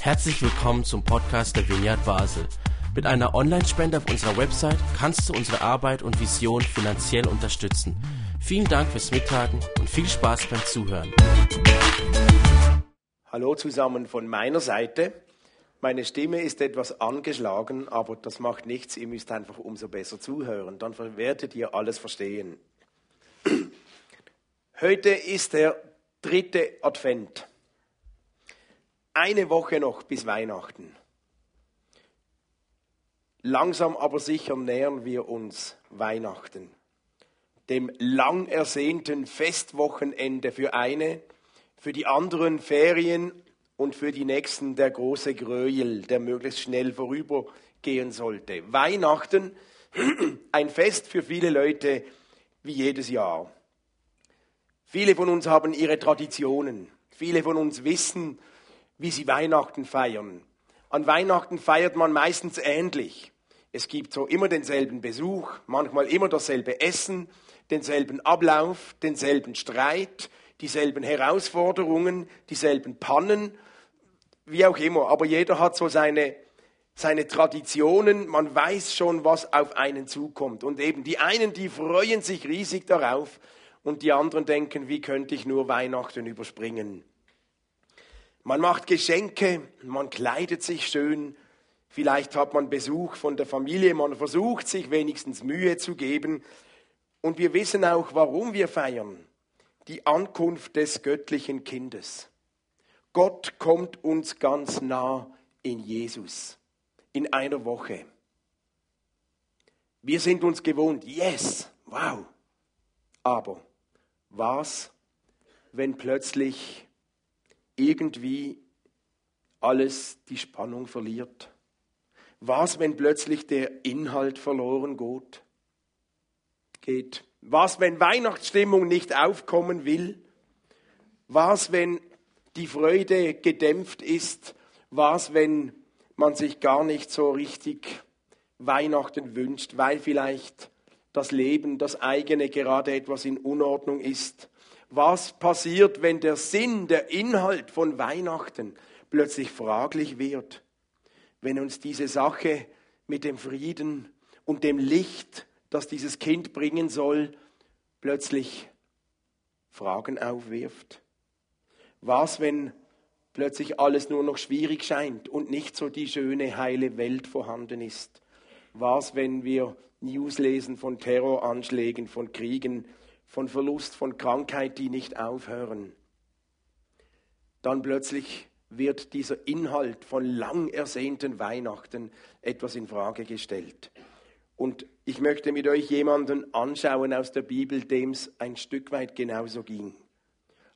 Herzlich willkommen zum Podcast der Vineyard Basel. Mit einer Online-Spende auf unserer Website kannst du unsere Arbeit und Vision finanziell unterstützen. Vielen Dank fürs Mittagen und viel Spaß beim Zuhören. Hallo zusammen von meiner Seite. Meine Stimme ist etwas angeschlagen, aber das macht nichts. Ihr müsst einfach umso besser zuhören. Dann werdet ihr alles verstehen. Heute ist der dritte Advent. Eine Woche noch bis Weihnachten. Langsam aber sicher nähern wir uns Weihnachten, dem lang ersehnten Festwochenende für eine, für die anderen Ferien und für die nächsten der große Gröjel, der möglichst schnell vorübergehen sollte. Weihnachten, ein Fest für viele Leute wie jedes Jahr. Viele von uns haben ihre Traditionen. Viele von uns wissen, wie sie Weihnachten feiern. An Weihnachten feiert man meistens ähnlich. Es gibt so immer denselben Besuch, manchmal immer dasselbe Essen, denselben Ablauf, denselben Streit, dieselben Herausforderungen, dieselben Pannen, wie auch immer. Aber jeder hat so seine, seine Traditionen, man weiß schon, was auf einen zukommt. Und eben die einen, die freuen sich riesig darauf und die anderen denken, wie könnte ich nur Weihnachten überspringen. Man macht Geschenke, man kleidet sich schön, vielleicht hat man Besuch von der Familie, man versucht sich wenigstens Mühe zu geben. Und wir wissen auch, warum wir feiern. Die Ankunft des göttlichen Kindes. Gott kommt uns ganz nah in Jesus, in einer Woche. Wir sind uns gewohnt, yes, wow. Aber was, wenn plötzlich irgendwie alles die Spannung verliert? Was, wenn plötzlich der Inhalt verloren geht? Was, wenn Weihnachtsstimmung nicht aufkommen will? Was, wenn die Freude gedämpft ist? Was, wenn man sich gar nicht so richtig Weihnachten wünscht, weil vielleicht das Leben, das eigene gerade etwas in Unordnung ist? Was passiert, wenn der Sinn, der Inhalt von Weihnachten plötzlich fraglich wird, wenn uns diese Sache mit dem Frieden und dem Licht, das dieses Kind bringen soll, plötzlich Fragen aufwirft. Was, wenn plötzlich alles nur noch schwierig scheint und nicht so die schöne, heile Welt vorhanden ist? Was, wenn wir News lesen von Terroranschlägen, von Kriegen, von Verlust, von Krankheit, die nicht aufhören. Dann plötzlich wird dieser Inhalt von lang ersehnten Weihnachten etwas in Frage gestellt. Und ich möchte mit euch jemanden anschauen aus der Bibel, dem es ein Stück weit genauso ging.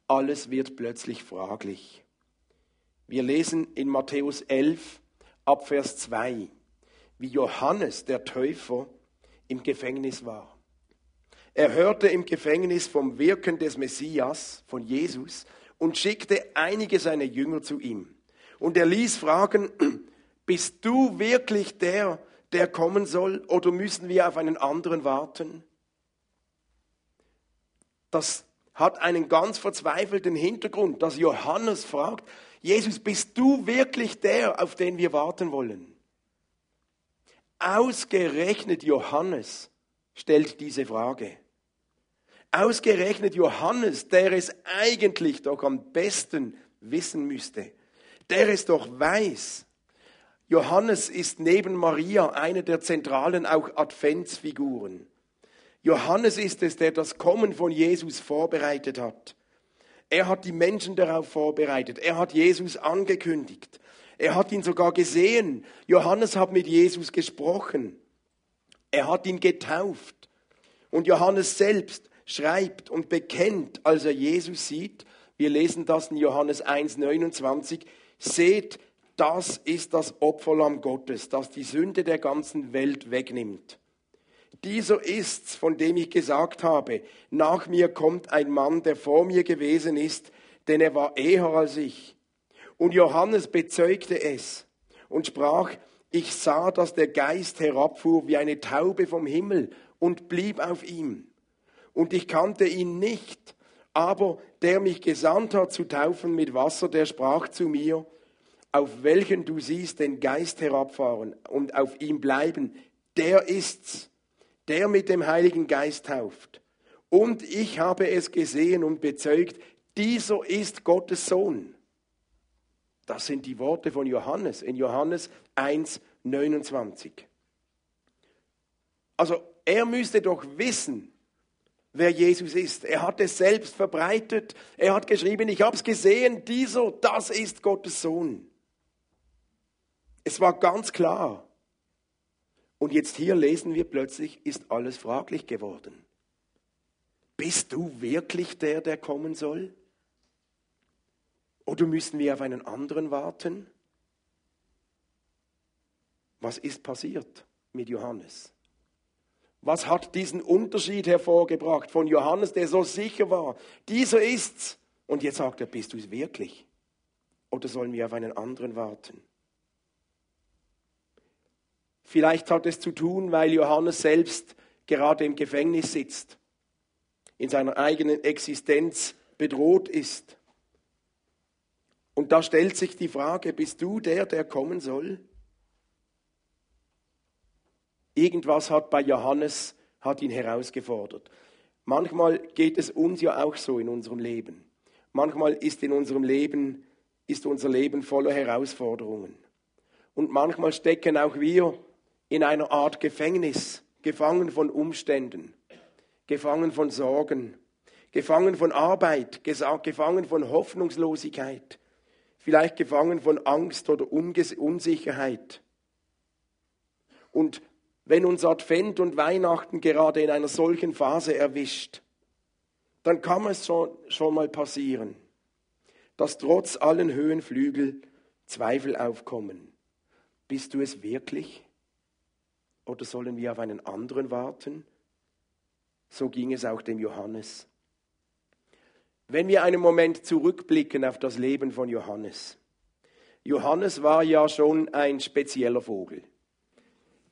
Alles wird plötzlich fraglich. Wir lesen in Matthäus 11 ab Vers 2, wie Johannes der Täufer im Gefängnis war. Er hörte im Gefängnis vom Wirken des Messias, von Jesus, und schickte einige seiner Jünger zu ihm. Und er ließ fragen, bist du wirklich der, der kommen soll, oder müssen wir auf einen anderen warten? Das hat einen ganz verzweifelten Hintergrund, dass Johannes fragt, Jesus, bist du wirklich der, auf den wir warten wollen? Ausgerechnet Johannes stellt diese Frage. Ausgerechnet Johannes, der es eigentlich doch am besten wissen müsste, der es doch weiß. Johannes ist neben Maria eine der zentralen auch Adventsfiguren. Johannes ist es, der das Kommen von Jesus vorbereitet hat. Er hat die Menschen darauf vorbereitet. Er hat Jesus angekündigt. Er hat ihn sogar gesehen. Johannes hat mit Jesus gesprochen. Er hat ihn getauft. Und Johannes selbst schreibt und bekennt, als er Jesus sieht, wir lesen das in Johannes 1, 29, seht, das ist das Opferlamm Gottes, das die Sünde der ganzen Welt wegnimmt. Dieser ist's, von dem ich gesagt habe, nach mir kommt ein Mann, der vor mir gewesen ist, denn er war eher als ich. Und Johannes bezeugte es und sprach, ich sah, dass der Geist herabfuhr wie eine Taube vom Himmel und blieb auf ihm und ich kannte ihn nicht, Aber der mich gesandt hat zu taufen mit Wasser, der sprach zu mir, auf welchen du siehst den Geist herabfahren und auf ihm bleiben, der ist's, der mit dem Heiligen Geist tauft. Und ich habe es gesehen und bezeugt, dieser ist Gottes Sohn. Das sind die Worte von Johannes in Johannes 1, 29. Also er müsste doch wissen, wer Jesus ist. Er hat es selbst verbreitet. Er hat geschrieben, ich habe es gesehen, dieser, das ist Gottes Sohn. Es war ganz klar. Und jetzt hier lesen wir plötzlich, ist alles fraglich geworden. Bist du wirklich der, der kommen soll? Oder müssen wir auf einen anderen warten? Was ist passiert mit Johannes? Was hat diesen Unterschied hervorgebracht von Johannes, der so sicher war? Dieser ist's. Und jetzt sagt er, bist du es wirklich? Oder sollen wir auf einen anderen warten? Vielleicht hat es zu tun, weil Johannes selbst gerade im Gefängnis sitzt, in seiner eigenen Existenz bedroht ist. Und da stellt sich die Frage, bist du der, der kommen soll? Irgendwas hat bei Johannes, hat ihn herausgefordert. Manchmal geht es uns ja auch so in unserem Leben. Manchmal ist in unserem Leben, ist unser Leben voller Herausforderungen. Und manchmal stecken auch wir in einer Art Gefängnis, gefangen von Umständen, gefangen von Sorgen, gefangen von Arbeit, gefangen von Hoffnungslosigkeit, vielleicht gefangen von Angst oder Unsicherheit. Und wenn uns Advent und Weihnachten gerade in einer solchen Phase erwischt, dann kann es schon, schon mal passieren, dass trotz allen Höhenflügel Zweifel aufkommen. Bist du es wirklich? Oder sollen wir auf einen anderen warten? So ging es auch dem Johannes. Wenn wir einen Moment zurückblicken auf das Leben von Johannes. Johannes war ja schon ein spezieller Vogel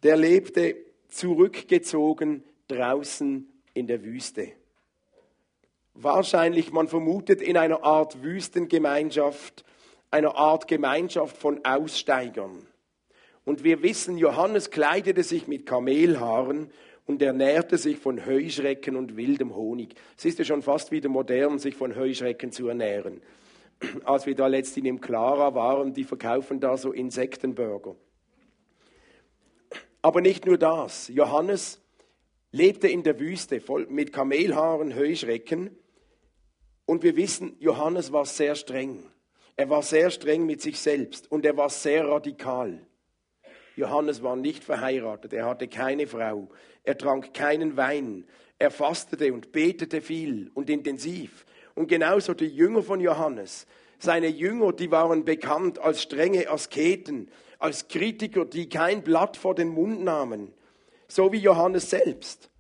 der lebte zurückgezogen draußen in der Wüste. Wahrscheinlich, man vermutet, in einer Art Wüstengemeinschaft, einer Art Gemeinschaft von Aussteigern. Und wir wissen, Johannes kleidete sich mit Kamelhaaren und ernährte sich von Heuschrecken und wildem Honig. Es ist ja schon fast wieder modern, sich von Heuschrecken zu ernähren. Als wir da letztens im Clara waren, die verkaufen da so Insektenburger. Aber nicht nur das. Johannes lebte in der Wüste voll mit Kamelhaaren, Heuschrecken. Und wir wissen, Johannes war sehr streng. Er war sehr streng mit sich selbst und er war sehr radikal. Johannes war nicht verheiratet, er hatte keine Frau, er trank keinen Wein, er fastete und betete viel und intensiv. Und genauso die Jünger von Johannes. Seine Jünger, die waren bekannt als strenge Asketen, als Kritiker, die kein Blatt vor den Mund nahmen, so wie Johannes selbst.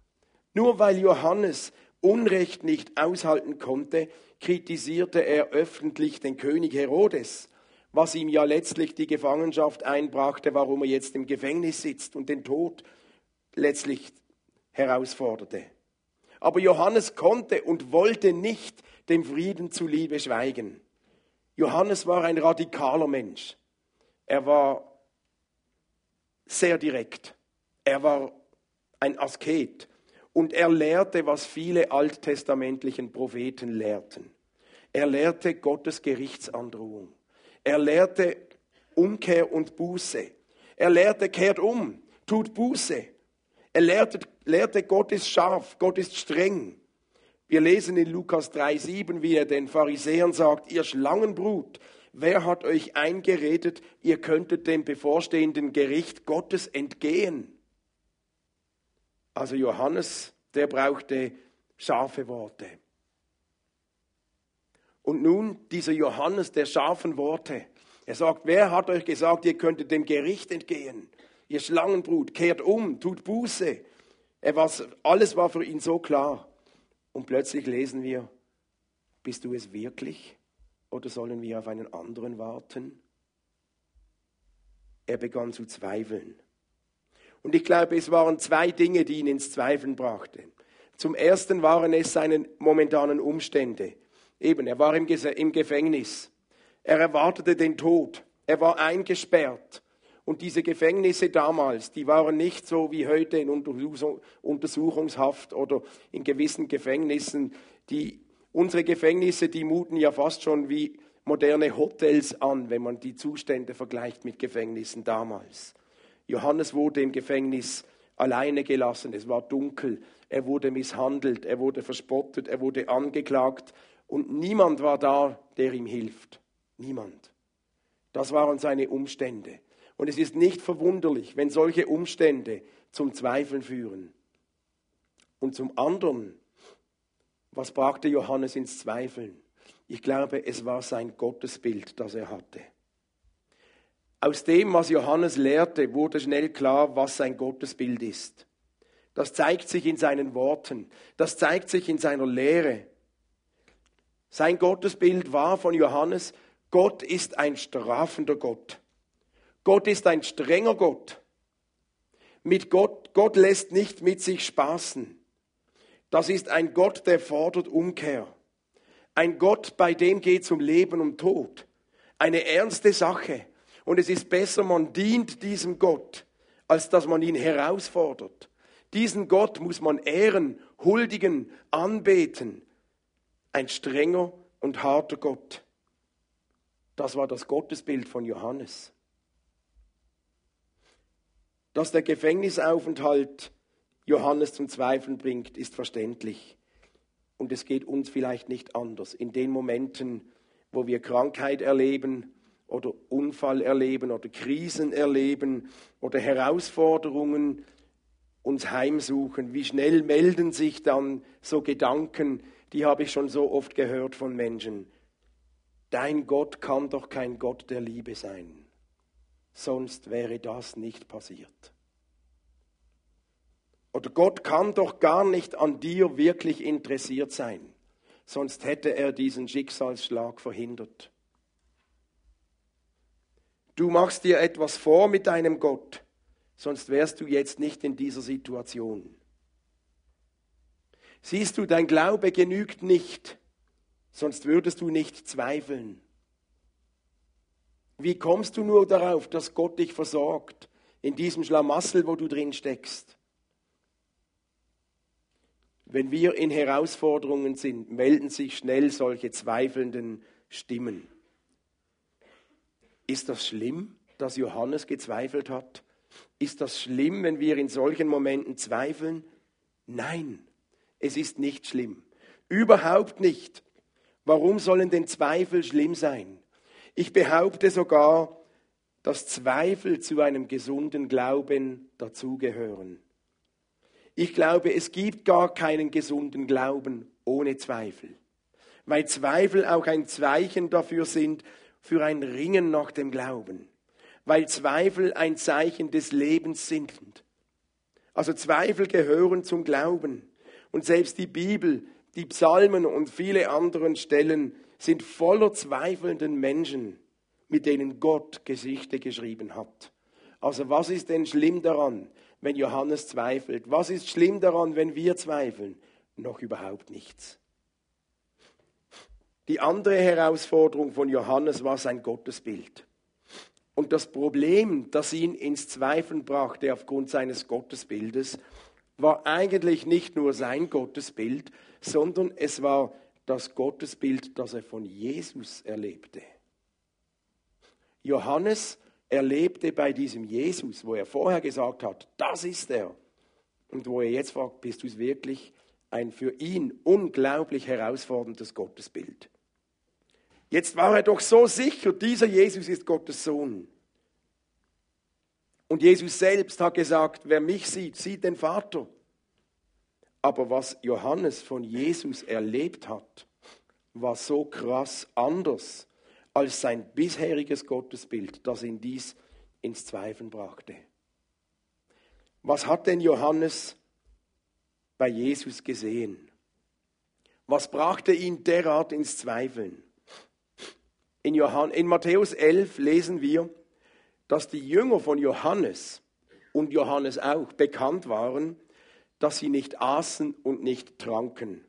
Nur weil Johannes Unrecht nicht aushalten konnte, kritisierte er öffentlich den König Herodes, was ihm ja letztlich die Gefangenschaft einbrachte, warum er jetzt im Gefängnis sitzt und den Tod letztlich herausforderte. Aber Johannes konnte und wollte nicht dem Frieden zuliebe schweigen. Johannes war ein radikaler Mensch. Er war sehr direkt. Er war ein Asket und er lehrte, was viele alttestamentlichen Propheten lehrten. Er lehrte Gottes Gerichtsandrohung. Er lehrte Umkehr und Buße. Er lehrte, kehrt um, tut Buße. Er lehrte, lehrte, Gott ist scharf, Gott ist streng. Wir lesen in Lukas 3,7, wie er den Pharisäern sagt, ihr Schlangenbrut, Wer hat euch eingeredet, ihr könntet dem bevorstehenden Gericht Gottes entgehen? Also Johannes, der brauchte scharfe Worte. Und nun dieser Johannes der scharfen Worte. Er sagt, wer hat euch gesagt, ihr könntet dem Gericht entgehen? Ihr Schlangenbrut, kehrt um, tut Buße. War, alles war für ihn so klar. Und plötzlich lesen wir, bist du es wirklich? Oder sollen wir auf einen anderen warten? Er begann zu zweifeln. Und ich glaube, es waren zwei Dinge, die ihn ins Zweifeln brachten. Zum ersten waren es seine momentanen Umstände. Eben, er war im Gefängnis. Er erwartete den Tod. Er war eingesperrt. Und diese Gefängnisse damals, die waren nicht so wie heute in Untersuchungshaft oder in gewissen Gefängnissen. Die, unsere Gefängnisse, die muten ja fast schon wie moderne Hotels an, wenn man die Zustände vergleicht mit Gefängnissen damals. Johannes wurde im Gefängnis alleine gelassen, es war dunkel, er wurde misshandelt, er wurde verspottet, er wurde angeklagt und niemand war da, der ihm hilft. Niemand. Das waren seine Umstände. Und es ist nicht verwunderlich, wenn solche Umstände zum Zweifeln führen. Und zum anderen, was brachte Johannes ins Zweifeln? Ich glaube, es war sein Gottesbild, das er hatte. Aus dem, was Johannes lehrte, wurde schnell klar, was sein Gottesbild ist. Das zeigt sich in seinen Worten, das zeigt sich in seiner Lehre. Sein Gottesbild war von Johannes, Gott ist ein strafender Gott. Gott ist ein strenger Gott. Mit Gott, Gott lässt nicht mit sich spaßen. Das ist ein Gott, der fordert Umkehr. Ein Gott, bei dem geht es um Leben und Tod. Eine ernste Sache. Und es ist besser, man dient diesem Gott, als dass man ihn herausfordert. Diesen Gott muss man ehren, huldigen, anbeten. Ein strenger und harter Gott. Das war das Gottesbild von Johannes. Dass der Gefängnisaufenthalt Johannes zum Zweifeln bringt, ist verständlich. Und es geht uns vielleicht nicht anders. In den Momenten, wo wir Krankheit erleben, oder Unfall erleben oder Krisen erleben oder Herausforderungen uns heimsuchen. Wie schnell melden sich dann so Gedanken, die habe ich schon so oft gehört von Menschen. Dein Gott kann doch kein Gott der Liebe sein, sonst wäre das nicht passiert. Oder Gott kann doch gar nicht an dir wirklich interessiert sein, sonst hätte er diesen Schicksalsschlag verhindert. Du machst dir etwas vor mit deinem Gott, sonst wärst du jetzt nicht in dieser Situation. Siehst du, dein Glaube genügt nicht, sonst würdest du nicht zweifeln. Wie kommst du nur darauf, dass Gott dich versorgt in diesem Schlamassel, wo du drin steckst? Wenn wir in Herausforderungen sind, melden sich schnell solche zweifelnden Stimmen. Ist das schlimm, dass Johannes gezweifelt hat? Ist das schlimm, wenn wir in solchen Momenten zweifeln? Nein, es ist nicht schlimm. Überhaupt nicht. Warum sollen denn Zweifel schlimm sein? Ich behaupte sogar, dass Zweifel zu einem gesunden Glauben dazugehören. Ich glaube, es gibt gar keinen gesunden Glauben ohne Zweifel, weil Zweifel auch ein Zeichen dafür sind, für ein Ringen nach dem Glauben, weil Zweifel ein Zeichen des Lebens sind. Also Zweifel gehören zum Glauben. Und selbst die Bibel, die Psalmen und viele anderen Stellen sind voller zweifelnden Menschen, mit denen Gott Geschichte geschrieben hat. Also was ist denn schlimm daran, wenn Johannes zweifelt? Was ist schlimm daran, wenn wir zweifeln? Noch überhaupt nichts. Die andere Herausforderung von Johannes war sein Gottesbild. Und das Problem, das ihn ins Zweifeln brachte aufgrund seines Gottesbildes, war eigentlich nicht nur sein Gottesbild, sondern es war das Gottesbild, das er von Jesus erlebte. Johannes erlebte bei diesem Jesus, wo er vorher gesagt hat, das ist er, und wo er jetzt fragt, bist du es wirklich, ein für ihn unglaublich herausforderndes Gottesbild. Jetzt war er doch so sicher, dieser Jesus ist Gottes Sohn. Und Jesus selbst hat gesagt, wer mich sieht, sieht den Vater. Aber was Johannes von Jesus erlebt hat, war so krass anders als sein bisheriges Gottesbild, das ihn dies ins Zweifeln brachte. Was hat denn Johannes bei Jesus gesehen? Was brachte ihn derart ins Zweifeln? In, Johann, in Matthäus 11 lesen wir, dass die Jünger von Johannes und Johannes auch bekannt waren, dass sie nicht aßen und nicht tranken.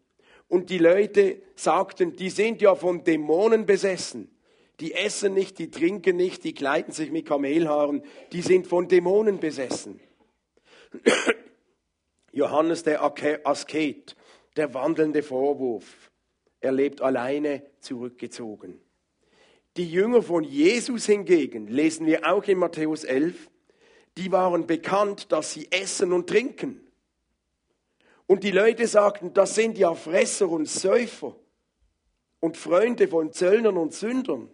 Und die Leute sagten, die sind ja von Dämonen besessen. Die essen nicht, die trinken nicht, die kleiden sich mit Kamelhaaren, die sind von Dämonen besessen. Johannes der Asket, der wandelnde Vorwurf. Er lebt alleine zurückgezogen. Die Jünger von Jesus hingegen, lesen wir auch in Matthäus 11, die waren bekannt, dass sie essen und trinken. Und die Leute sagten, das sind ja Fresser und Säufer und Freunde von Zöllnern und Sündern.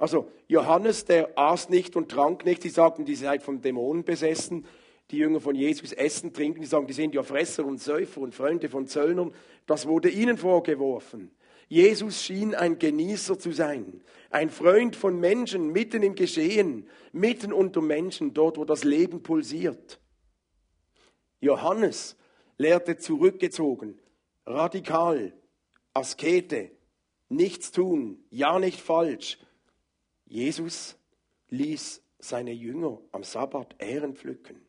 Also Johannes, der aß nicht und trank nicht, die sagten, die seid von Dämonen besessen. Die Jünger von Jesus essen, trinken, die sagen, die sind ja Fresser und Säufer und Freunde von Zöllnern. Das wurde ihnen vorgeworfen. Jesus schien ein Genießer zu sein, ein Freund von Menschen mitten im Geschehen, mitten unter Menschen, dort wo das Leben pulsiert. Johannes lehrte zurückgezogen, radikal, Askete, nichts tun, ja nicht falsch, Jesus ließ seine Jünger am Sabbat Ähren pflücken.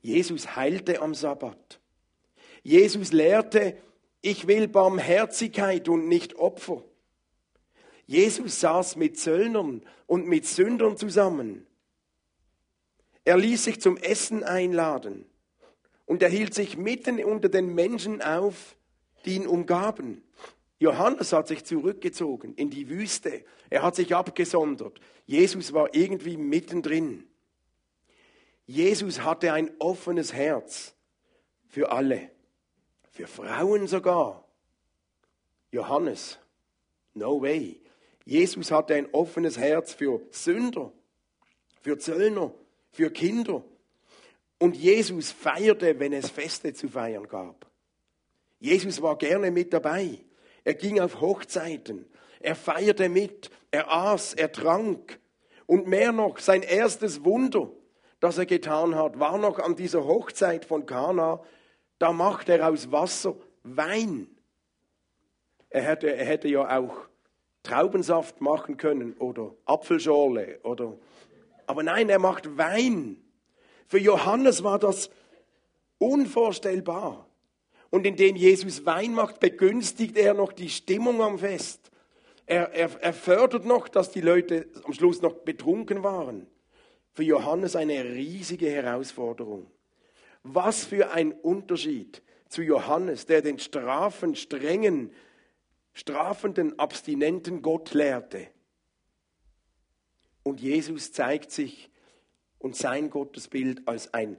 Jesus heilte am Sabbat. Jesus lehrte, ich will Barmherzigkeit und nicht Opfer. Jesus saß mit Zöllnern und mit Sündern zusammen. Er ließ sich zum Essen einladen und er hielt sich mitten unter den Menschen auf, die ihn umgaben. Johannes hat sich zurückgezogen in die Wüste. Er hat sich abgesondert. Jesus war irgendwie mittendrin. Jesus hatte ein offenes Herz für alle, für Frauen sogar. Johannes, no way. Jesus hatte ein offenes Herz für Sünder, für Zöllner, für Kinder. Und Jesus feierte, wenn es Feste zu feiern gab. Jesus war gerne mit dabei. Er ging auf Hochzeiten. Er feierte mit. Er aß, er trank. Und mehr noch, sein erstes Wunder, das er getan hat, war noch an dieser Hochzeit von Kana. Da macht er aus Wasser Wein. Er hätte, er hätte ja auch Traubensaft machen können oder Apfelschorle oder, aber nein, er macht Wein. Für Johannes war das unvorstellbar. Und indem Jesus Wein macht, begünstigt er noch die Stimmung am Fest. Er, er, er fördert noch, dass die Leute am Schluss noch betrunken waren. Für Johannes eine riesige Herausforderung. Was für ein Unterschied zu Johannes, der den strafen, strengen, strafenden, abstinenten Gott lehrte. Und Jesus zeigt sich und sein Gottesbild als ein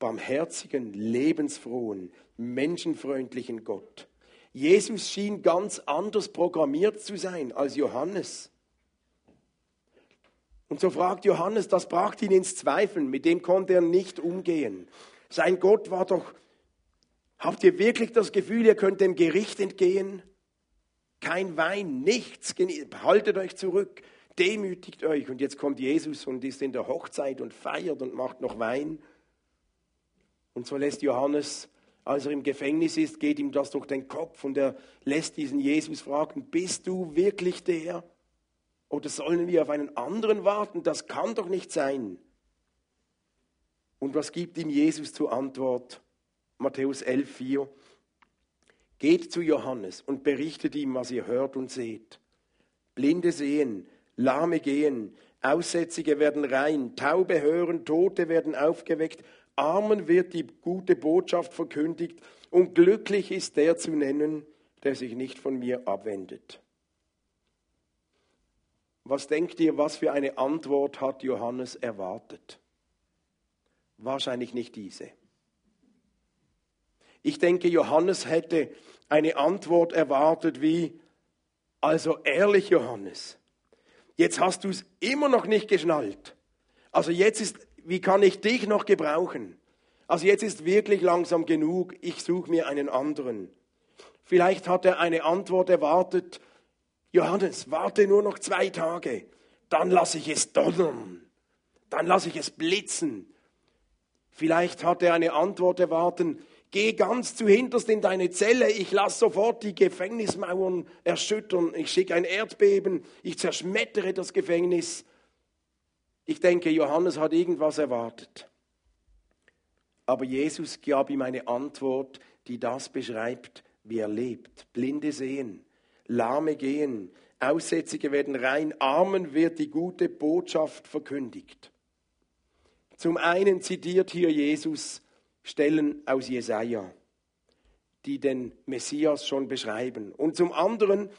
barmherzigen, lebensfrohen, menschenfreundlichen Gott. Jesus schien ganz anders programmiert zu sein als Johannes. Und so fragt Johannes, das brachte ihn ins Zweifeln, mit dem konnte er nicht umgehen. Sein Gott war doch, habt ihr wirklich das Gefühl, ihr könnt dem Gericht entgehen? Kein Wein, nichts, haltet euch zurück, demütigt euch. Und jetzt kommt Jesus und ist in der Hochzeit und feiert und macht noch Wein. Und so lässt Johannes, als er im Gefängnis ist, geht ihm das durch den Kopf und er lässt diesen Jesus fragen, bist du wirklich der? Oder sollen wir auf einen anderen warten? Das kann doch nicht sein. Und was gibt ihm Jesus zur Antwort? Matthäus 11, 4. Geht zu Johannes und berichtet ihm, was ihr hört und seht. Blinde sehen, Lahme gehen, Aussätzige werden rein, Taube hören, Tote werden aufgeweckt, Armen wird die gute Botschaft verkündigt und glücklich ist der zu nennen, der sich nicht von mir abwendet. Was denkt ihr, was für eine Antwort hat Johannes erwartet? Wahrscheinlich nicht diese. Ich denke, Johannes hätte eine Antwort erwartet wie, also ehrlich Johannes, jetzt hast du es immer noch nicht geschnallt. Also jetzt ist wie kann ich dich noch gebrauchen? Also jetzt ist wirklich langsam genug, ich suche mir einen anderen. Vielleicht hat er eine Antwort erwartet, Johannes, warte nur noch zwei Tage, dann lasse ich es donnern, dann lasse ich es blitzen. Vielleicht hat er eine Antwort erwartet, geh ganz zu hinterst in deine Zelle, ich lasse sofort die Gefängnismauern erschüttern, ich schicke ein Erdbeben, ich zerschmettere das Gefängnis. Ich denke, Johannes hat irgendwas erwartet. Aber Jesus gab ihm eine Antwort, die das beschreibt, wie er lebt. Blinde sehen, Lahme gehen, Aussätzige werden rein, Armen wird die gute Botschaft verkündigt. Zum einen zitiert hier Jesus Stellen aus Jesaja, die den Messias schon beschreiben. Und zum anderen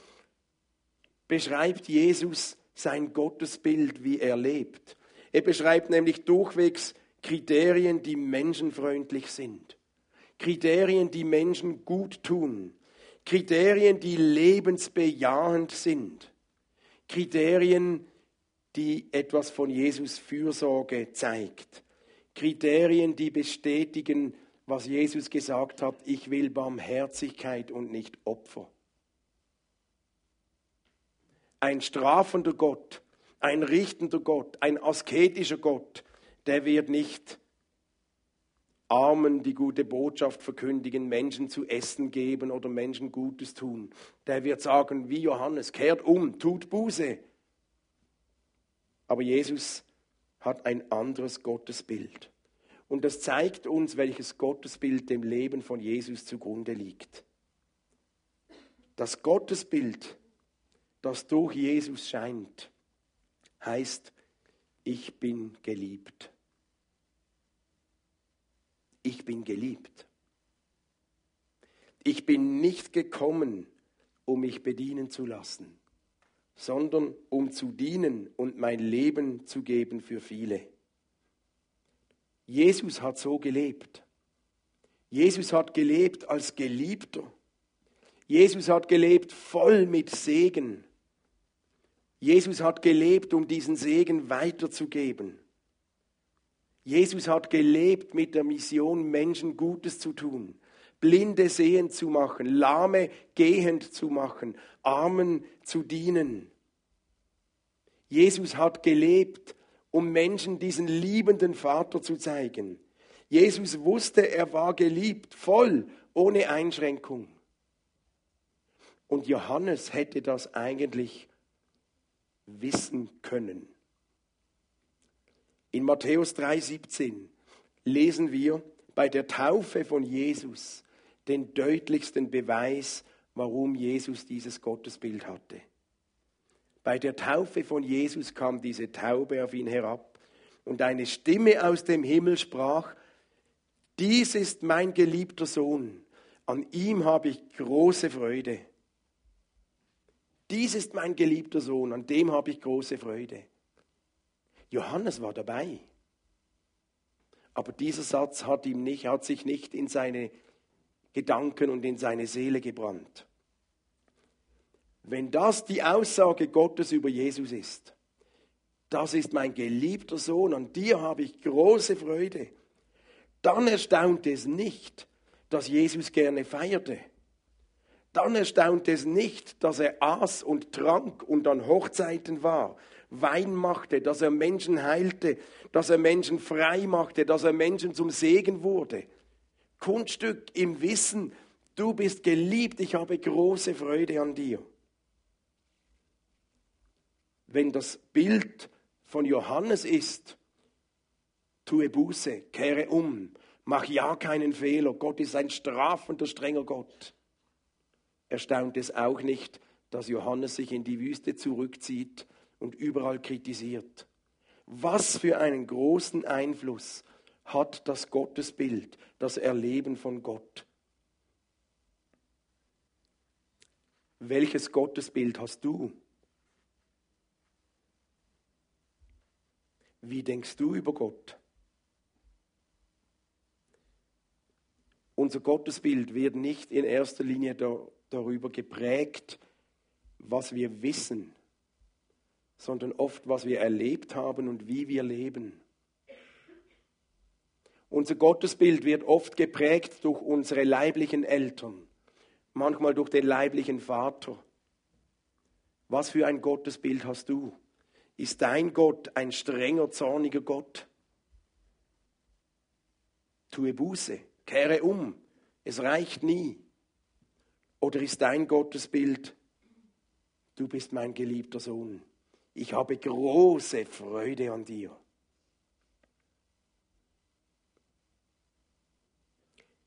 beschreibt Jesus sein Gottesbild, wie er lebt. Er beschreibt nämlich durchwegs Kriterien, die menschenfreundlich sind. Kriterien, die Menschen gut tun. Kriterien, die lebensbejahend sind. Kriterien, die etwas von Jesus Fürsorge zeigt. Kriterien, die bestätigen, was Jesus gesagt hat, ich will Barmherzigkeit und nicht Opfer. Ein strafender Gott, ein richtender Gott, ein asketischer Gott, der wird nicht Armen die gute Botschaft verkündigen, Menschen zu essen geben oder Menschen Gutes tun. Der wird sagen, wie Johannes, kehrt um, tut Buße. Aber Jesus hat ein anderes Gottesbild. Und das zeigt uns, welches Gottesbild dem Leben von Jesus zugrunde liegt. Das Gottesbild, das durch Jesus scheint, heißt, ich bin geliebt ich bin geliebt. Ich bin nicht gekommen, um mich bedienen zu lassen, sondern um zu dienen und mein Leben zu geben für viele. Jesus hat so gelebt. Jesus hat gelebt als Geliebter. Jesus hat gelebt voll mit Segen. Jesus hat gelebt, um diesen Segen weiterzugeben. Jesus hat gelebt mit der Mission, Menschen Gutes zu tun, Blinde sehend zu machen, Lahme gehend zu machen, Armen zu dienen. Jesus hat gelebt, um Menschen diesen liebenden Vater zu zeigen. Jesus wusste, er war geliebt, voll, ohne Einschränkung. Und Johannes hätte das eigentlich wissen können. In Matthäus 3:17 lesen wir bei der Taufe von Jesus den deutlichsten Beweis, warum Jesus dieses Gottesbild hatte. Bei der Taufe von Jesus kam diese Taube auf ihn herab und eine Stimme aus dem Himmel sprach, dies ist mein geliebter Sohn, an ihm habe ich große Freude. Dies ist mein geliebter Sohn, an dem habe ich große Freude. Johannes war dabei. Aber dieser Satz hat, ihm nicht, hat sich nicht in seine Gedanken und in seine Seele gebrannt. Wenn das die Aussage Gottes über Jesus ist, das ist mein geliebter Sohn, an dir habe ich große Freude, dann erstaunt es nicht, dass Jesus gerne feierte. Dann erstaunt es nicht, dass er aß und trank und an Hochzeiten war, Wein machte, dass er Menschen heilte, dass er Menschen frei machte, dass er Menschen zum Segen wurde. Kunststück im Wissen, du bist geliebt, ich habe große Freude an dir. Wenn das Bild von Johannes ist, tue Buße, kehre um, mach ja keinen Fehler, Gott ist ein strafender, strenger Gott. Erstaunt es auch nicht, dass Johannes sich in die Wüste zurückzieht und überall kritisiert. Was für einen großen Einfluss hat das Gottesbild, das Erleben von Gott? Welches Gottesbild hast du? Wie denkst du über Gott? Unser Gottesbild wird nicht in erster Linie darüber geprägt, was wir wissen, sondern oft, was wir erlebt haben und wie wir leben. Unser Gottesbild wird oft geprägt durch unsere leiblichen Eltern, manchmal durch den leiblichen Vater. Was für ein Gottesbild hast du? Ist dein Gott ein strenger, zorniger Gott? Tue Buße, kehre um, es reicht nie. Oder ist dein Gottesbild, du bist mein geliebter Sohn? ich habe große Freude an dir.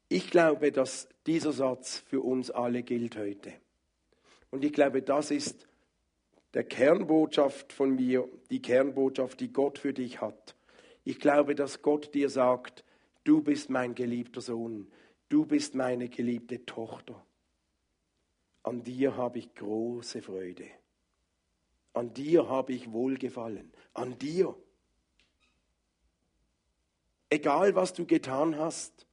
Ich glaube, dass dieser Satz für uns alle gilt heute. Und ich glaube, das ist der Kernbotschaft von mir, die Kernbotschaft, die Gott für dich hat. Ich glaube, dass Gott dir sagt, du bist mein geliebter Sohn, du bist meine geliebte Tochter. An dir habe ich große Freude. An dir habe ich Wohlgefallen. An dir. Egal was du getan hast,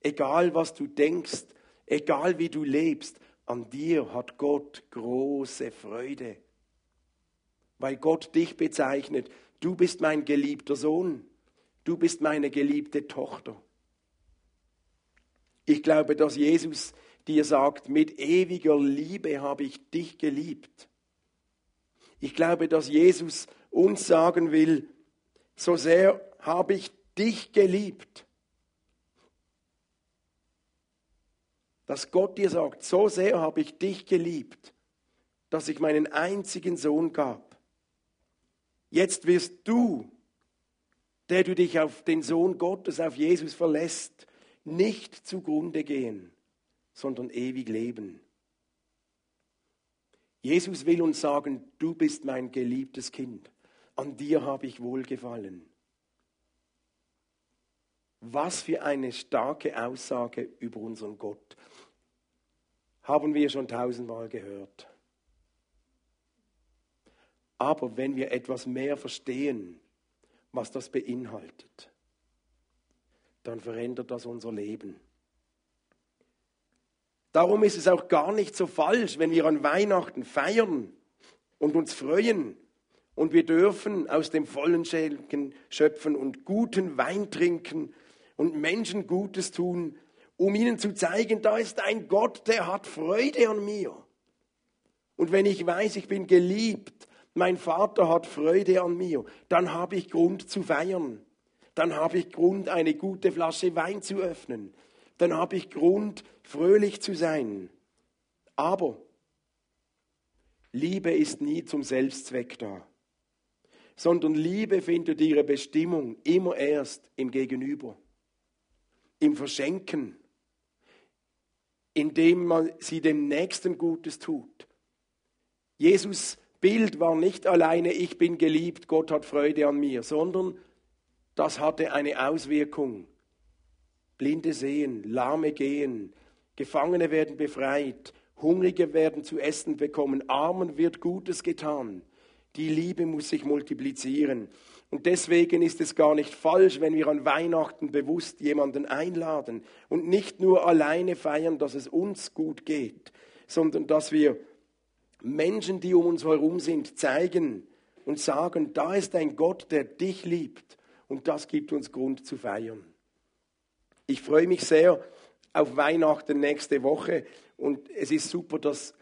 egal was du denkst, egal wie du lebst, an dir hat Gott große Freude. Weil Gott dich bezeichnet, du bist mein geliebter Sohn, du bist meine geliebte Tochter. Ich glaube, dass Jesus dir sagt, mit ewiger Liebe habe ich dich geliebt. Ich glaube, dass Jesus uns sagen will, so sehr habe ich dich geliebt. Dass Gott dir sagt, so sehr habe ich dich geliebt, dass ich meinen einzigen Sohn gab. Jetzt wirst du, der du dich auf den Sohn Gottes, auf Jesus verlässt, nicht zugrunde gehen, sondern ewig leben. Jesus will uns sagen, du bist mein geliebtes Kind, an dir habe ich wohlgefallen. Was für eine starke Aussage über unseren Gott. Haben wir schon tausendmal gehört. Aber wenn wir etwas mehr verstehen, was das beinhaltet, dann verändert das unser Leben. Darum ist es auch gar nicht so falsch, wenn wir an Weihnachten feiern und uns freuen und wir dürfen aus dem vollen Schelken schöpfen und guten Wein trinken und Menschen Gutes tun, um ihnen zu zeigen, da ist ein Gott, der hat Freude an mir. Und wenn ich weiß, ich bin geliebt, mein Vater hat Freude an mir, dann habe ich Grund zu feiern. Dann habe ich Grund, eine gute Flasche Wein zu öffnen. Dann habe ich Grund, fröhlich zu sein. Aber Liebe ist nie zum Selbstzweck da, sondern Liebe findet ihre Bestimmung immer erst im Gegenüber im Verschenken, indem man sie dem Nächsten Gutes tut. Jesus Bild war nicht alleine, ich bin geliebt, Gott hat Freude an mir, sondern das hatte eine Auswirkung. Blinde sehen, Lahme gehen, Gefangene werden befreit, Hungrige werden zu essen bekommen, Armen wird Gutes getan. Die Liebe muss sich multiplizieren. Und deswegen ist es gar nicht falsch, wenn wir an Weihnachten bewusst jemanden einladen und nicht nur alleine feiern, dass es uns gut geht, sondern dass wir Menschen, die um uns herum sind, zeigen und sagen, da ist ein Gott, der dich liebt und das gibt uns Grund zu feiern. Ich freue mich sehr auf Weihnachten nächste Woche und es ist super, dass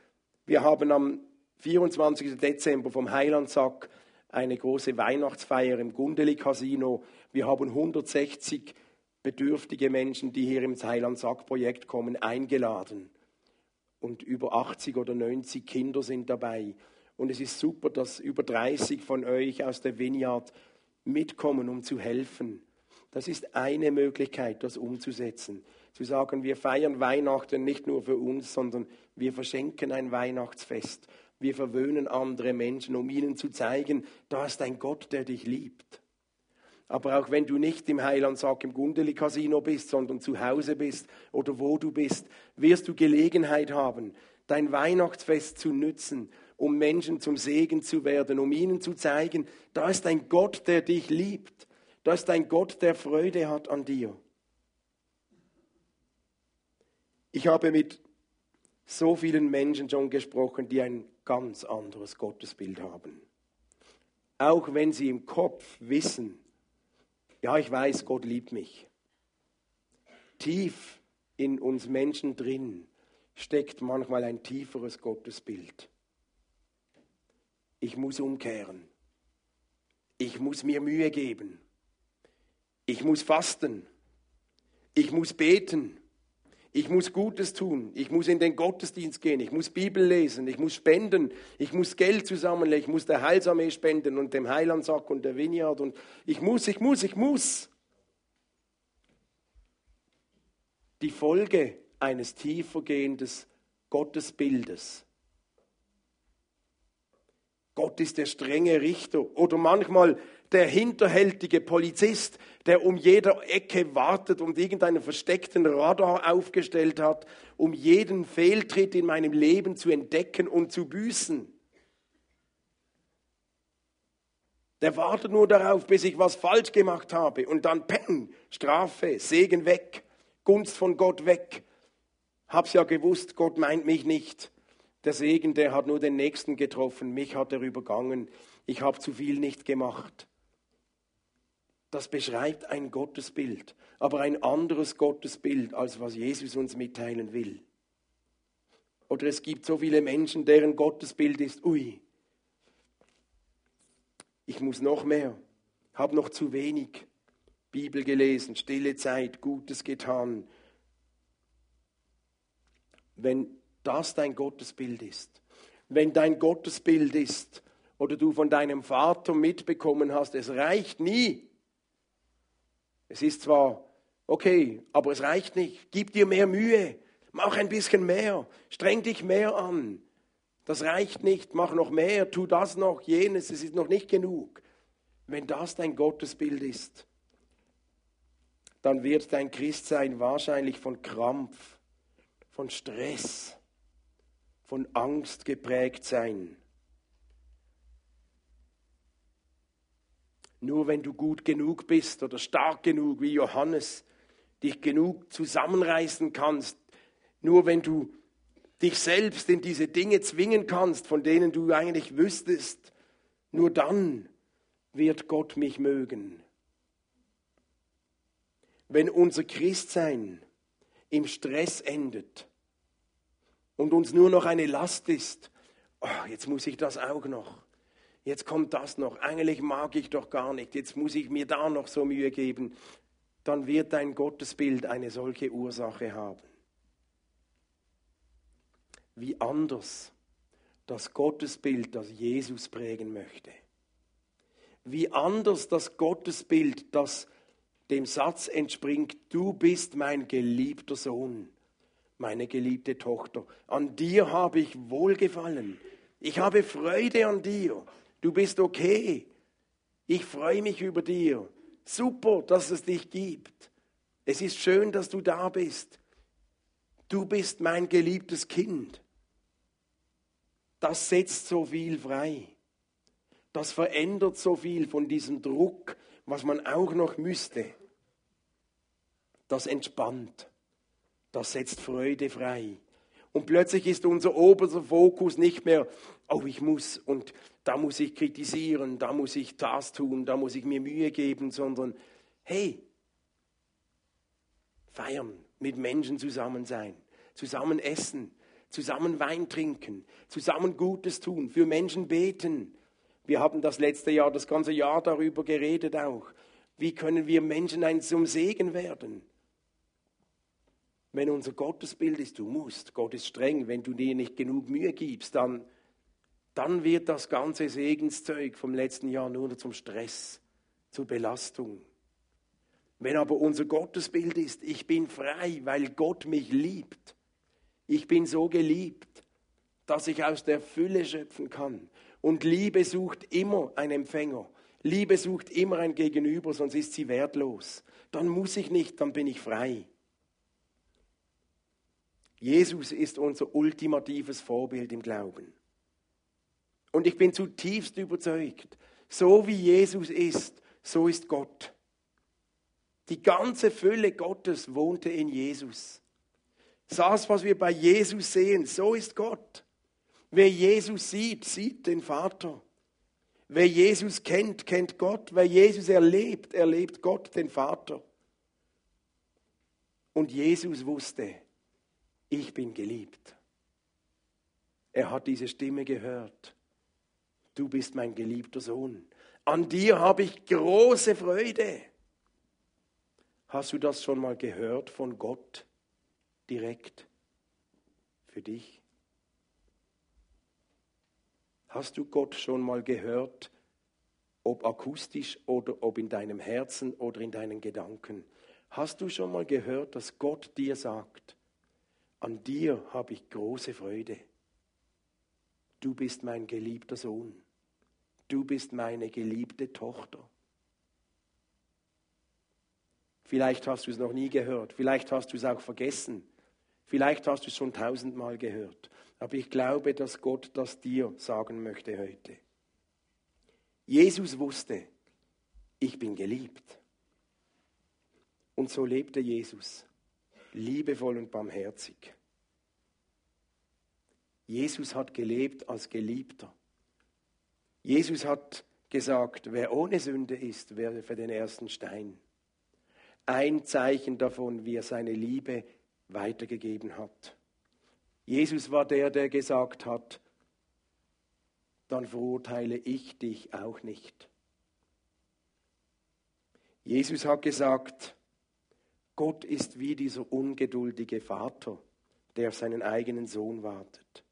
wir haben am 24. Dezember vom Heilandsack eine große Weihnachtsfeier im Gundeli Casino. Wir haben 160 bedürftige Menschen, die hier im Heiland-Sack-Projekt kommen, eingeladen. Und über 80 oder 90 Kinder sind dabei. Und es ist super, dass über 30 von euch aus der Vineyard mitkommen, um zu helfen. Das ist eine Möglichkeit, das umzusetzen. Zu sagen, wir feiern Weihnachten nicht nur für uns, sondern wir verschenken ein Weihnachtsfest. Wir verwöhnen andere Menschen, um ihnen zu zeigen, da ist ein Gott, der dich liebt. Aber auch wenn du nicht im Heilandsack im Gundeli Casino bist, sondern zu Hause bist oder wo du bist, wirst du Gelegenheit haben, dein Weihnachtsfest zu nützen, um Menschen zum Segen zu werden, um ihnen zu zeigen, da ist ein Gott, der dich liebt. Da ist ein Gott, der Freude hat an dir. Ich habe mit so vielen Menschen schon gesprochen, die ein ganz anderes Gottesbild haben. Auch wenn sie im Kopf wissen, ja, ich weiß, Gott liebt mich. Tief in uns Menschen drin steckt manchmal ein tieferes Gottesbild. Ich muss umkehren. Ich muss mir Mühe geben. Ich muss fasten. Ich muss beten. Ich muss Gutes tun. Ich muss in den Gottesdienst gehen. Ich muss Bibel lesen. Ich muss spenden. Ich muss Geld zusammenlegen. Ich muss der Heilsarmee spenden und dem Heilandsack und der Vineyard. Und ich muss, ich muss, ich muss. die Folge eines tiefergehenden Gottesbildes. Gott ist der strenge Richter oder manchmal der hinterhältige Polizist, der um jeder Ecke wartet und irgendeinen versteckten Radar aufgestellt hat, um jeden Fehltritt in meinem Leben zu entdecken und zu büßen. Der wartet nur darauf, bis ich was falsch gemacht habe und dann peng, Strafe, Segen weg, Gunst von Gott weg. Hab's ja gewusst, Gott meint mich nicht. Der Segen, der hat nur den Nächsten getroffen, mich hat er übergangen. Ich habe zu viel nicht gemacht. Das beschreibt ein Gottesbild, aber ein anderes Gottesbild, als was Jesus uns mitteilen will. Oder es gibt so viele Menschen, deren Gottesbild ist, ui, ich muss noch mehr, habe noch zu wenig Bibel gelesen, stille Zeit, Gutes getan. Wenn das dein Gottesbild ist. Wenn dein Gottesbild ist oder du von deinem Vater mitbekommen hast, es reicht nie. Es ist zwar okay, aber es reicht nicht. Gib dir mehr Mühe, mach ein bisschen mehr, streng dich mehr an. Das reicht nicht, mach noch mehr, tu das noch, jenes, es ist noch nicht genug. Wenn das dein Gottesbild ist, dann wird dein Christsein wahrscheinlich von Krampf, von Stress, von Angst geprägt sein. Nur wenn du gut genug bist oder stark genug wie Johannes, dich genug zusammenreißen kannst, nur wenn du dich selbst in diese Dinge zwingen kannst, von denen du eigentlich wüsstest, nur dann wird Gott mich mögen. Wenn unser Christsein im Stress endet, und uns nur noch eine Last ist, oh, jetzt muss ich das auch noch, jetzt kommt das noch, eigentlich mag ich doch gar nicht, jetzt muss ich mir da noch so Mühe geben, dann wird dein Gottesbild eine solche Ursache haben. Wie anders das Gottesbild, das Jesus prägen möchte. Wie anders das Gottesbild, das dem Satz entspringt, du bist mein geliebter Sohn meine geliebte Tochter. An dir habe ich Wohlgefallen. Ich habe Freude an dir. Du bist okay. Ich freue mich über dir. Super, dass es dich gibt. Es ist schön, dass du da bist. Du bist mein geliebtes Kind. Das setzt so viel frei. Das verändert so viel von diesem Druck, was man auch noch müsste. Das entspannt das setzt Freude frei. Und plötzlich ist unser oberster Fokus nicht mehr, oh, ich muss und da muss ich kritisieren, da muss ich das tun, da muss ich mir Mühe geben, sondern hey, feiern, mit Menschen zusammen sein, zusammen essen, zusammen Wein trinken, zusammen Gutes tun, für Menschen beten. Wir haben das letzte Jahr, das ganze Jahr darüber geredet auch. Wie können wir Menschen ein zum Segen werden? Wenn unser Gottesbild ist, du musst, Gott ist streng, wenn du dir nicht genug Mühe gibst, dann, dann wird das ganze Segenszeug vom letzten Jahr nur zum Stress, zur Belastung. Wenn aber unser Gottesbild ist, ich bin frei, weil Gott mich liebt, ich bin so geliebt, dass ich aus der Fülle schöpfen kann. Und Liebe sucht immer einen Empfänger. Liebe sucht immer ein Gegenüber, sonst ist sie wertlos. Dann muss ich nicht, dann bin ich frei. Jesus ist unser ultimatives Vorbild im Glauben. Und ich bin zutiefst überzeugt, so wie Jesus ist, so ist Gott. Die ganze Fülle Gottes wohnte in Jesus. Das, was wir bei Jesus sehen, so ist Gott. Wer Jesus sieht, sieht den Vater. Wer Jesus kennt, kennt Gott. Wer Jesus erlebt, erlebt Gott, den Vater. Und Jesus wusste, ich bin geliebt. Er hat diese Stimme gehört. Du bist mein geliebter Sohn. An dir habe ich große Freude. Hast du das schon mal gehört von Gott direkt für dich? Hast du Gott schon mal gehört, ob akustisch oder ob in deinem Herzen oder in deinen Gedanken? Hast du schon mal gehört, dass Gott dir sagt, an dir habe ich große Freude. Du bist mein geliebter Sohn. Du bist meine geliebte Tochter. Vielleicht hast du es noch nie gehört, vielleicht hast du es auch vergessen, vielleicht hast du es schon tausendmal gehört. Aber ich glaube, dass Gott das dir sagen möchte heute. Jesus wusste, ich bin geliebt. Und so lebte Jesus, liebevoll und barmherzig. Jesus hat gelebt als Geliebter. Jesus hat gesagt, wer ohne Sünde ist, werfe den ersten Stein. Ein Zeichen davon, wie er seine Liebe weitergegeben hat. Jesus war der, der gesagt hat, dann verurteile ich dich auch nicht. Jesus hat gesagt, Gott ist wie dieser ungeduldige Vater, der auf seinen eigenen Sohn wartet.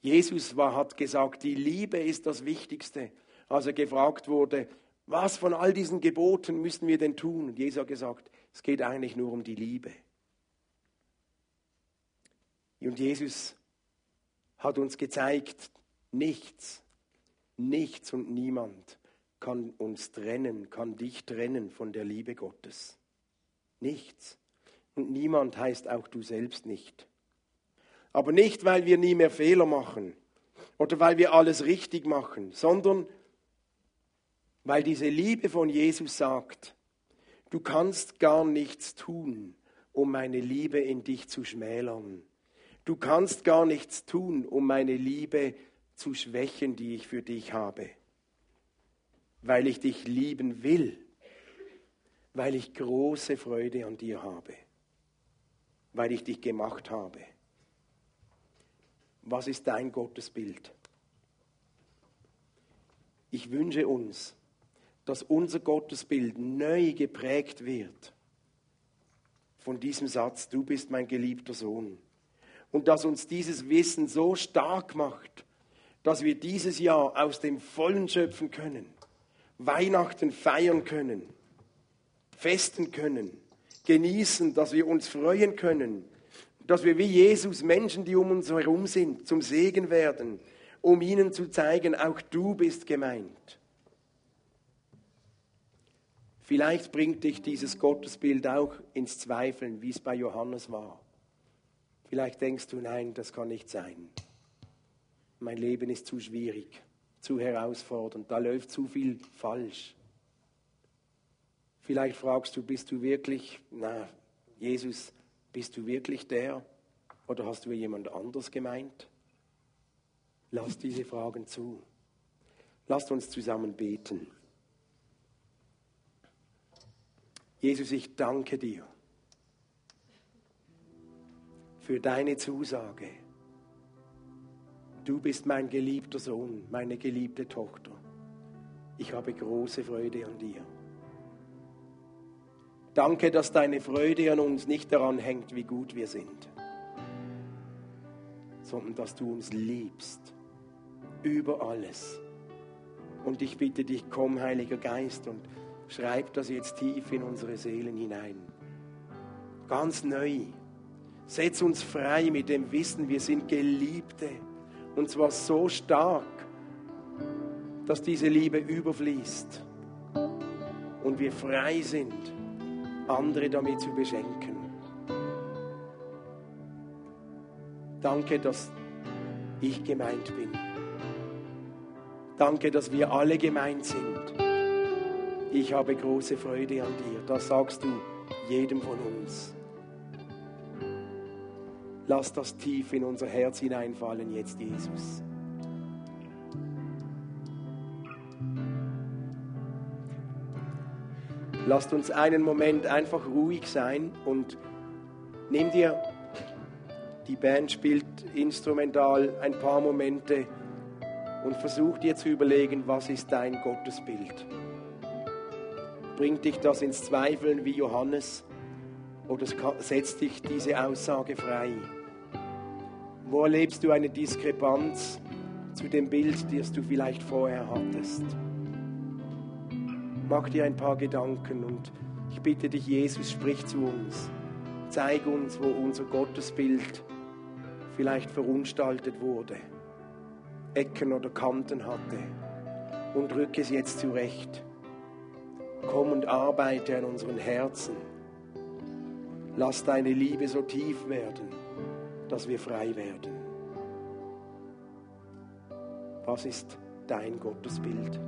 Jesus war, hat gesagt, die Liebe ist das Wichtigste. Als er gefragt wurde, was von all diesen Geboten müssen wir denn tun? Und Jesus hat gesagt, es geht eigentlich nur um die Liebe. Und Jesus hat uns gezeigt, nichts, nichts und niemand kann uns trennen, kann dich trennen von der Liebe Gottes. Nichts. Und niemand heißt auch du selbst nicht. Aber nicht, weil wir nie mehr Fehler machen oder weil wir alles richtig machen, sondern weil diese Liebe von Jesus sagt, du kannst gar nichts tun, um meine Liebe in dich zu schmälern. Du kannst gar nichts tun, um meine Liebe zu schwächen, die ich für dich habe. Weil ich dich lieben will, weil ich große Freude an dir habe, weil ich dich gemacht habe. Was ist dein Gottesbild? Ich wünsche uns, dass unser Gottesbild neu geprägt wird von diesem Satz, du bist mein geliebter Sohn und dass uns dieses Wissen so stark macht, dass wir dieses Jahr aus dem Vollen schöpfen können, Weihnachten feiern können, festen können, genießen, dass wir uns freuen können, dass wir wie Jesus Menschen, die um uns herum sind, zum Segen werden, um ihnen zu zeigen, auch du bist gemeint. Vielleicht bringt dich dieses Gottesbild auch ins Zweifeln, wie es bei Johannes war. Vielleicht denkst du, nein, das kann nicht sein. Mein Leben ist zu schwierig, zu herausfordernd, da läuft zu viel falsch. Vielleicht fragst du, bist du wirklich, na, Jesus, bist du wirklich der oder hast du jemand anders gemeint? Lass diese Fragen zu. Lasst uns zusammen beten. Jesus, ich danke dir für deine Zusage. Du bist mein geliebter Sohn, meine geliebte Tochter. Ich habe große Freude an dir. Danke, dass deine Freude an uns nicht daran hängt, wie gut wir sind, sondern dass du uns liebst über alles. Und ich bitte dich, komm, Heiliger Geist, und schreib das jetzt tief in unsere Seelen hinein. Ganz neu. Setz uns frei mit dem Wissen, wir sind Geliebte. Und zwar so stark, dass diese Liebe überfließt und wir frei sind, andere damit zu beschenken. Danke, dass ich gemeint bin. Danke, dass wir alle gemeint sind. Ich habe große Freude an dir. Das sagst du jedem von uns. Lass das tief in unser Herz hineinfallen jetzt, Jesus. Lasst uns einen Moment einfach ruhig sein und nimm dir, die Band spielt instrumental ein paar Momente und versuch dir zu überlegen, was ist dein Gottesbild. Bringt dich das ins Zweifeln wie Johannes oder setzt dich diese Aussage frei? Wo erlebst du eine Diskrepanz zu dem Bild, das du vielleicht vorher hattest? Mach dir ein paar Gedanken und ich bitte dich, Jesus, sprich zu uns. Zeig uns, wo unser Gottesbild vielleicht verunstaltet wurde, Ecken oder Kanten hatte und rücke es jetzt zurecht. Komm und arbeite an unseren Herzen. Lass deine Liebe so tief werden, dass wir frei werden. Was ist dein Gottesbild?